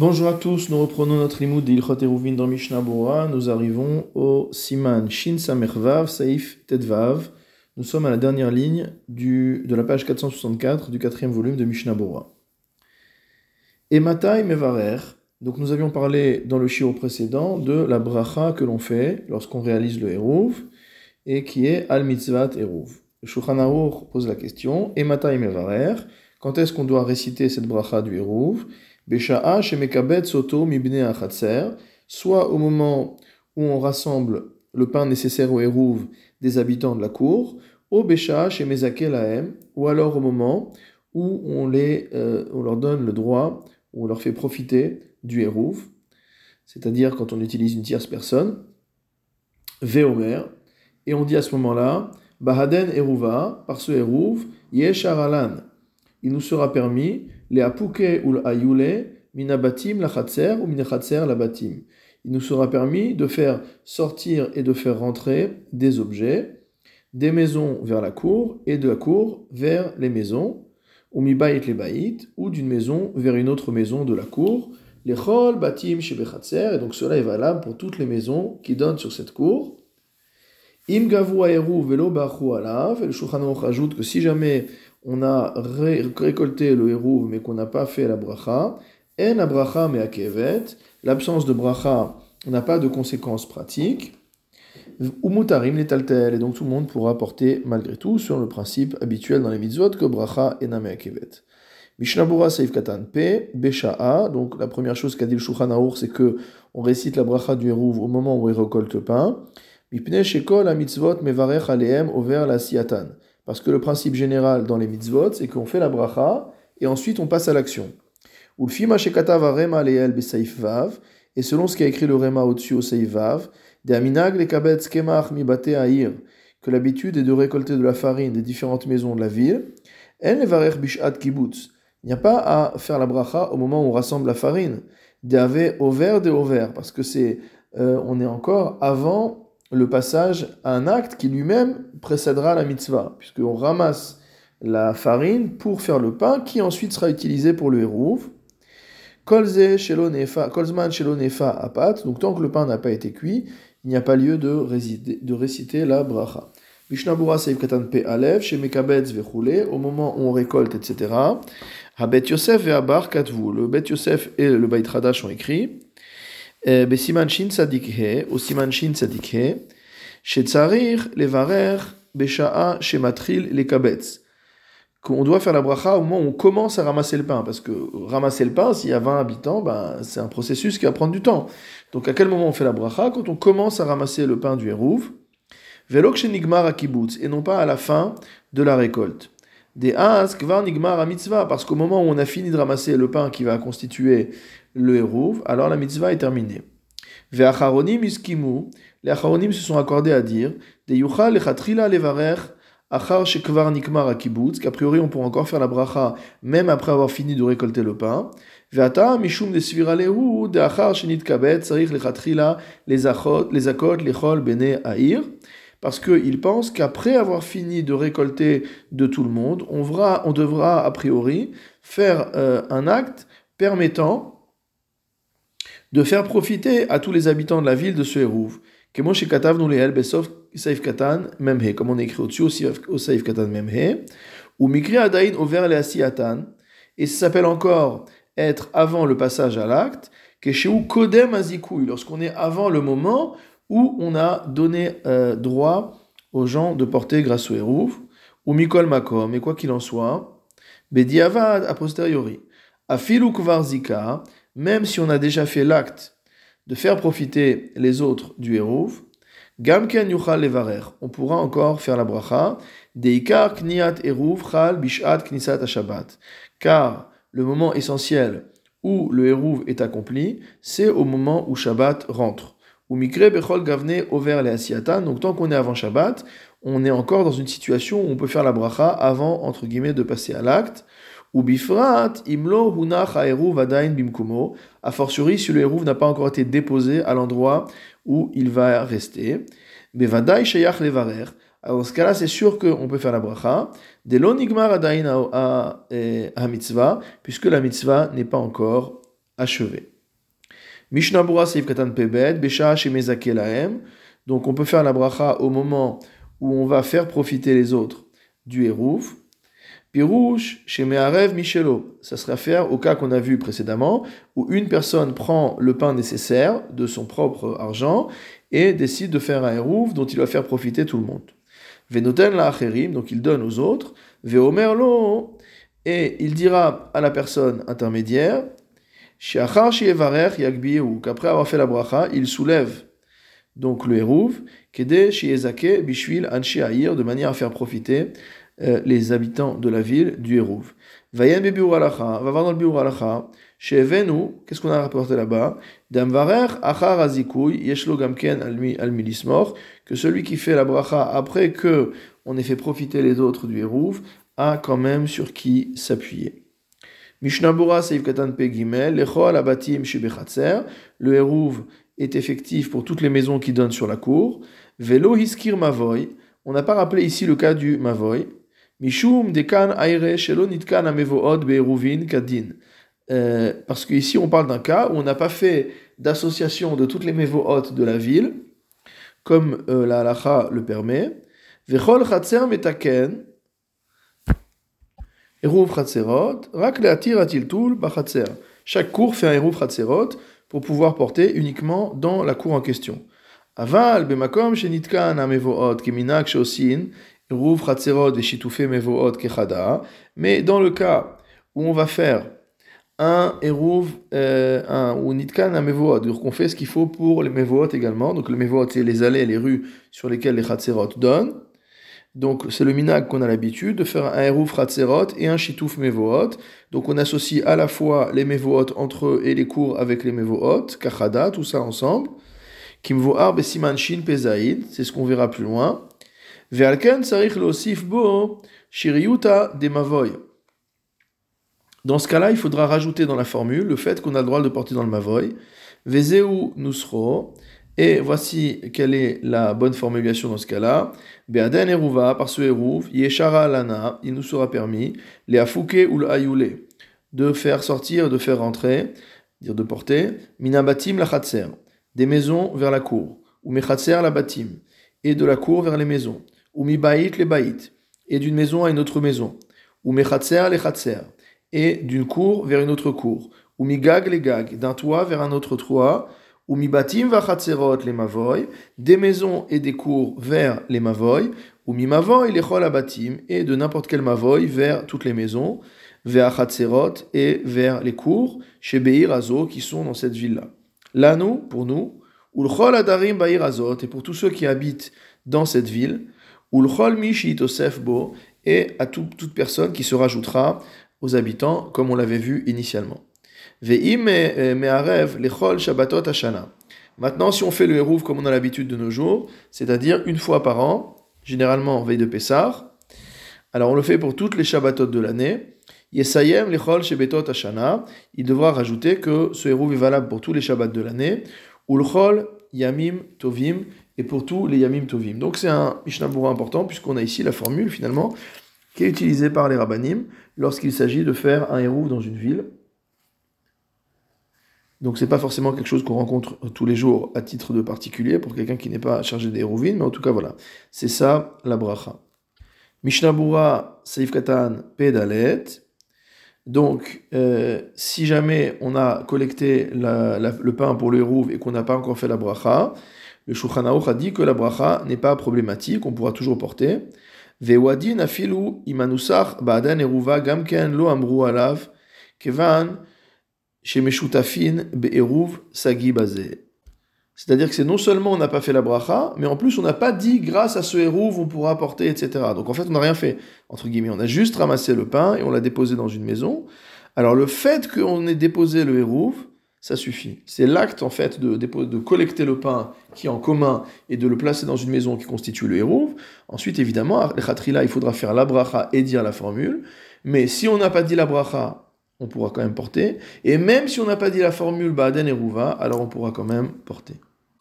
Bonjour à tous, nous reprenons notre limoud d'Ilchot Eruvin dans Mishnah Bora. Nous arrivons au Siman Shin Samervav Saif Tedvav. Nous sommes à la dernière ligne de la page 464 du quatrième volume de Mishnah Bora. Et Mevarer. Donc nous avions parlé dans le shiur précédent de la bracha que l'on fait lorsqu'on réalise le Eruv et qui est Al Mitzvat Eruv. Shulchan pose la question Et Matai Mevarer. Quand est-ce qu'on doit réciter cette bracha du Eruv? Soto soit au moment où on rassemble le pain nécessaire au Hérouv des habitants de la cour, au Besha chez Lahem, ou alors au moment où on, les, euh, on leur donne le droit, on leur fait profiter du Hérouv, c'est-à-dire quand on utilise une tierce personne, Veomer, et on dit à ce moment-là, Bahaden Eruva, par ce Hérouv, Yeshar Alan, il nous sera permis les apouke ou ayule, minabatim la ou minachatser la batim. Il nous sera permis de faire sortir et de faire rentrer des objets des maisons vers la cour et de la cour vers les maisons, ou mi les baït, ou d'une maison vers une autre maison de la cour, les chol, batim, shebechatser, et donc cela est valable pour toutes les maisons qui donnent sur cette cour. Im gavu aeru velo alav, et le Shulchan ajoute que si jamais on a récolté le hérouv mais qu'on n'a pas fait la bracha, en la bracha mais l'absence de bracha n'a pas de conséquences pratiques. Umutarim les taltel, et donc tout le monde pourra porter malgré tout sur le principe habituel dans les mitzvot que bracha et name kevet. Mishnabura Seif Katan P, Besha'a, donc la première chose qu'a dit le Shulchan c'est que on récite la bracha du hérouv au moment où il récolte le pain. Mipne Shekol mitzvot mevarech aleem over la siatan parce que le principe général dans les mitzvot, c'est qu'on fait la bracha et ensuite on passe à l'action. Et selon ce qu'a écrit le Rema au-dessus au Seif Vav, que l'habitude est de récolter de la farine des différentes maisons de la ville, il n'y a pas à faire la bracha au moment où on rassemble la farine. over de over, parce que c'est, euh, on est encore avant le passage à un acte qui lui-même précédera la mitzvah, puisqu'on ramasse la farine pour faire le pain qui ensuite sera utilisé pour le hérouv. Kolzman shelo nefa apat, donc tant que le pain n'a pas été cuit, il n'y a pas lieu de, réciter, la bracha. Mishnabura Seif Katan Pe Alev, chez Mekabetz au moment où on récolte, etc. Habet Yosef et Abar Katvu, le Bet Yosef et le Beit Radash ont écrit. בסימן שין צדיק ה' או סימן שין צדיק ה', שצריך לברך בשעה שמתחיל לקבץ. Qu'on doit faire la bracha au moment où on commence à ramasser le pain. Parce que ramasser le pain, s'il y a 20 habitants, ben, c'est un processus qui va prendre du temps. Donc à quel moment on fait la bracha Quand on commence à ramasser le pain du Hérouv. Velok nigmar a kibbutz, et non pas à la fin de la récolte. Des as kvar nigmar a mitzvah, parce qu'au moment où on a fini de ramasser le pain qui va constituer le Hérouv, alors la mitzvah est terminée. Ve'acharonim iskimu, les acharonim se sont accordés à dire, de yuchal lechatrila levarer achar shekvar nikmar akibutz, qu'a priori on pourra encore faire la bracha même après avoir fini de récolter le pain. Ve'ata mishum de svira lehu, de achar shenit kabet, sarich lechatrila les akot, les akot, lechol bene aïr. Parce qu'il pense qu'après avoir fini de récolter de tout le monde, on, devra, on devra a priori faire euh, un acte permettant de faire profiter à tous les habitants de la ville de ce Hérouv. Comme on écrit au-dessus au Saif Katan Memhe, ou Mikri Adain over le et ça s'appelle encore être avant le passage à l'acte, que chez Kodem Azikoui, lorsqu'on est avant le moment où on a donné euh, droit aux gens de porter grâce au Hérouv, ou Mikol Makom, et quoi qu'il en soit, Bediavad a posteriori, Afilu Kvarzika, même si on a déjà fait l'acte de faire profiter les autres du Hérouv, Gamken yuchal levarer, on pourra encore faire la bracha, deikar kniat Hérouv chal bishat knisat Shabbat. Car le moment essentiel où le Hérouv est accompli, c'est au moment où Shabbat rentre. Ou mikre bechol gavne over le asiatan, donc tant qu'on est avant Shabbat, on est encore dans une situation où on peut faire la bracha avant, entre guillemets, de passer à l'acte. Ou bifrat, imlo hunach vadain bimkumo, a fortiori si le hérouv n'a pas encore été déposé à l'endroit où il va rester. Bevadai shayach levarer, dans ce cas-là, c'est sûr qu'on peut faire la bracha. De l'onigmar adain à mitzvah, puisque la mitzvah n'est pas encore achevé. Mishnah Bura Seif Katan Pebed, Besha Lahem. Donc on peut faire la bracha au moment où on va faire profiter les autres du Hérouf. Pirouche, chez Meharev Michelo, ça serait faire au cas qu'on a vu précédemment, où une personne prend le pain nécessaire de son propre argent et décide de faire un Hérouf dont il va faire profiter tout le monde. Venoten la acherim, donc il donne aux autres. Veomer lo, et il dira à la personne intermédiaire, qu'après avoir fait la bracha, il soulève donc le Hérouv, Kede Shiezake Bishvil Anshi de manière à faire profiter euh, les habitants de la ville du Hérouv. Alacha, va voir dans le Biur Alacha, chez Venu, qu'est-ce qu'on a rapporté là-bas? Damvarer Achar Azikuy, Yeshlo Gamken al Milismor, que celui qui fait la bracha après que on ait fait profiter les autres du Hérouv, a quand même sur qui s'appuyer. Mishnabura Seif Katan Pegimel, Lecho Alabatim Shibechatzer, le Hérouv est effectif pour toutes les maisons qui donnent sur la cour. Velo Hiskir Mavoy, on n'a pas rappelé ici le cas du Mavoy. Mishum Dekan Aire Shelo Nitkan Amevood Be'eruvin Kadin. Euh, parce qu'ici on parle d'un cas où on n'a pas fait d'association de toutes les mévohot de la ville, comme euh, la halacha le permet. Vechol Chatzer Metaken, Eruv Chatzerot, Rak Leatir Atiltul Bachatzer. Chaque cour fait un Eruv Chatzerot pour pouvoir porter uniquement dans la cour en question. Aval bemakom shenitkan amevoot keminak shosin chatzerot mevoot. Mais dans le cas où on va faire un eruv, euh, un ou nitkan amevoot, donc on fait ce qu'il faut pour les mevoot également. Donc le mevoot c'est les allées, les rues sur lesquelles les chatzerot donnent. Donc c'est le minag qu'on a l'habitude de faire un Eruv Ratzerot et un Shitouf Mevohot. Donc on associe à la fois les Mevohot entre eux et les cours avec les Mevohot, Kachada, tout ça ensemble. Kimvoar Besiman Shin Pezaïd, c'est ce qu'on verra plus loin. Dans ce cas-là, il faudra rajouter dans la formule le fait qu'on a le droit de porter dans le Mavoy. Et voici quelle est la bonne formulation dans ce cas-là. Be'aden eruva, par ce eruv, yeshara lana, il nous sera permis, les afouke ou le de faire sortir, de faire rentrer, dire de porter, minabatim la des maisons vers la cour, ou mechatser la batim, et de la cour vers les maisons, ou mi baït les baït, et d'une maison à une autre maison, ou mechatser les chatser, et d'une cour vers une autre cour, ou mi gag les gag, d'un toit vers un autre toit, ou mibatim vachatzerot les mavoy, des maisons et des cours vers les mavoy, ou mi mavoy les chol abatim, et de n'importe quel mavoy vers toutes les maisons, vers chatzerot et vers les cours, chez Beir Azo, qui sont dans cette ville-là. Là, nous, pour nous, ou le chol adarim Beir Azot, et pour tous ceux qui habitent dans cette ville, ou le chol mishi bo, et à toute personne qui se rajoutera aux habitants, comme on l'avait vu initialement. Maintenant, si on fait le Hérouv comme on a l'habitude de nos jours, c'est-à-dire une fois par an, généralement en veille de Pessah, alors on le fait pour toutes les Shabbatot de l'année. Yesayem lechol shebetot hashana. Il devra rajouter que ce Hérouv est valable pour tous les Shabbats de l'année. Ulchol yamim tovim et pour tous les yamim tovim. Donc c'est un Mishnah important puisqu'on a ici la formule finalement qui est utilisée par les rabbanim lorsqu'il s'agit de faire un Hérouv dans une ville. Donc c'est pas forcément quelque chose qu'on rencontre tous les jours à titre de particulier pour quelqu'un qui n'est pas chargé des mais en tout cas voilà, c'est ça la bracha. Mishnah Bura Seif Katan Pedalet. Donc euh, si jamais on a collecté le pain pour le Hérouv et qu'on n'a pas encore fait la bracha, le Shulchan a dit que la bracha n'est pas problématique, on pourra toujours porter. Vewadin afilu imanusach ba'adan eruva gamken lo amru alav kevan chez Meshutafin Be'eruv Sagi C'est-à-dire que c'est non seulement on n'a pas fait la bracha, mais en plus on n'a pas dit grâce à ce Eruv on pourra apporter, etc. Donc en fait on n'a rien fait, entre guillemets. On a juste ramassé le pain et on l'a déposé dans une maison. Alors le fait qu'on ait déposé le Eruv, ça suffit. C'est l'acte en fait de, de, collecter le pain qui est en commun et de le placer dans une maison qui constitue le Eruv. Ensuite évidemment, le il faudra faire la bracha et dire la formule. Mais si on n'a pas dit la bracha on pourra quand même porter. Et même si on n'a pas dit la formule Baden et Rouva, alors on pourra quand même porter.